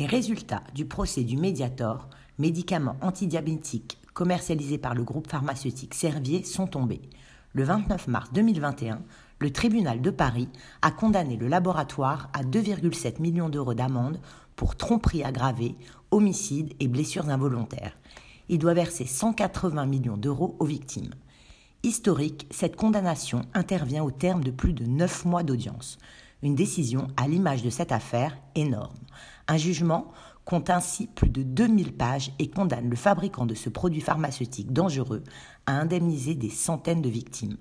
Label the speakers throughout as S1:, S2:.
S1: Les résultats du procès du Mediator, médicament antidiabétique commercialisé par le groupe pharmaceutique Servier, sont tombés. Le 29 mars 2021, le tribunal de Paris a condamné le laboratoire à 2,7 millions d'euros d'amende pour tromperie aggravée, homicide et blessures involontaires. Il doit verser 180 millions d'euros aux victimes. Historique, cette condamnation intervient au terme de plus de neuf mois d'audience. Une décision, à l'image de cette affaire, énorme. Un jugement compte ainsi plus de 2000 pages et condamne le fabricant de ce produit pharmaceutique dangereux à indemniser des centaines de victimes.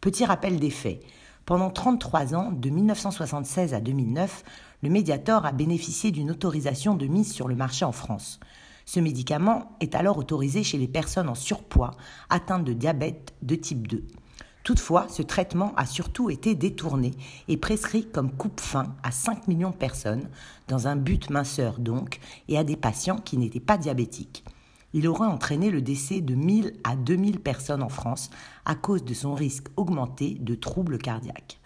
S1: Petit rappel des faits. Pendant 33 ans, de 1976 à 2009, le Mediator a bénéficié d'une autorisation de mise sur le marché en France. Ce médicament est alors autorisé chez les personnes en surpoids atteintes de diabète de type 2. Toutefois, ce traitement a surtout été détourné et prescrit comme coupe-fin à 5 millions de personnes, dans un but minceur donc, et à des patients qui n'étaient pas diabétiques. Il aurait entraîné le décès de 1000 à 2000 personnes en France à cause de son risque augmenté de troubles cardiaques.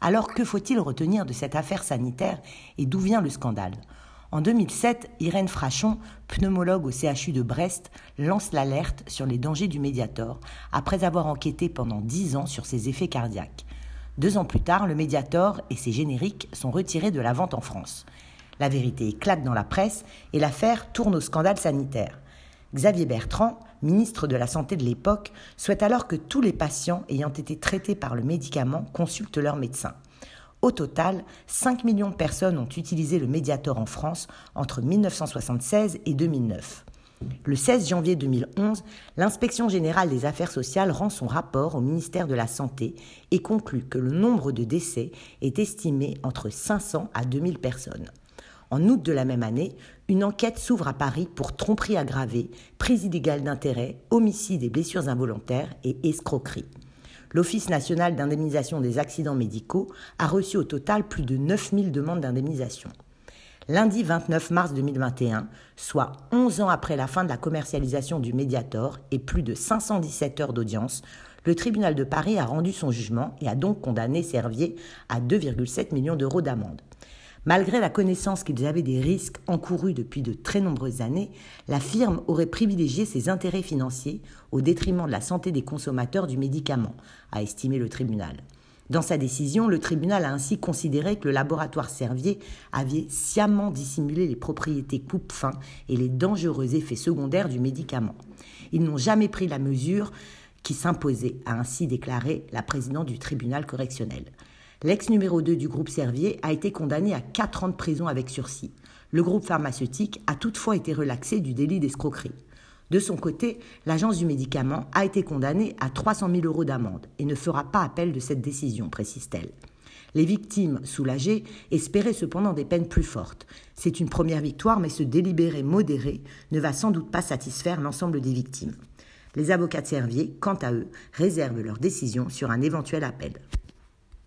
S1: Alors que faut-il retenir de cette affaire sanitaire et d'où vient le scandale? En 2007, Irène Frachon, pneumologue au CHU de Brest, lance l'alerte sur les dangers du Mediator après avoir enquêté pendant dix ans sur ses effets cardiaques. Deux ans plus tard, le Mediator et ses génériques sont retirés de la vente en France. La vérité éclate dans la presse et l'affaire tourne au scandale sanitaire. Xavier Bertrand, ministre de la Santé de l'époque, souhaite alors que tous les patients ayant été traités par le médicament consultent leur médecin. Au total, 5 millions de personnes ont utilisé le Mediator en France entre 1976 et 2009. Le 16 janvier 2011, l'inspection générale des affaires sociales rend son rapport au ministère de la Santé et conclut que le nombre de décès est estimé entre 500 à 2000 personnes. En août de la même année, une enquête s'ouvre à Paris pour tromperie aggravée, prise illégale d'intérêt, homicide et blessures involontaires et escroquerie l'Office national d'indemnisation des accidents médicaux a reçu au total plus de 9000 demandes d'indemnisation. Lundi 29 mars 2021, soit 11 ans après la fin de la commercialisation du Mediator et plus de 517 heures d'audience, le tribunal de Paris a rendu son jugement et a donc condamné Servier à 2,7 millions d'euros d'amende. Malgré la connaissance qu'ils avaient des risques encourus depuis de très nombreuses années, la firme aurait privilégié ses intérêts financiers au détriment de la santé des consommateurs du médicament, a estimé le tribunal. Dans sa décision, le tribunal a ainsi considéré que le laboratoire Servier avait sciemment dissimulé les propriétés coupe-fin et les dangereux effets secondaires du médicament. Ils n'ont jamais pris la mesure qui s'imposait, a ainsi déclaré la présidente du tribunal correctionnel. L'ex numéro 2 du groupe Servier a été condamné à 4 ans de prison avec sursis. Le groupe pharmaceutique a toutefois été relaxé du délit d'escroquerie. De son côté, l'agence du médicament a été condamnée à 300 000 euros d'amende et ne fera pas appel de cette décision, précise-t-elle. Les victimes, soulagées, espéraient cependant des peines plus fortes. C'est une première victoire, mais ce délibéré modéré ne va sans doute pas satisfaire l'ensemble des victimes. Les avocats de Servier, quant à eux, réservent leur décision sur un éventuel appel.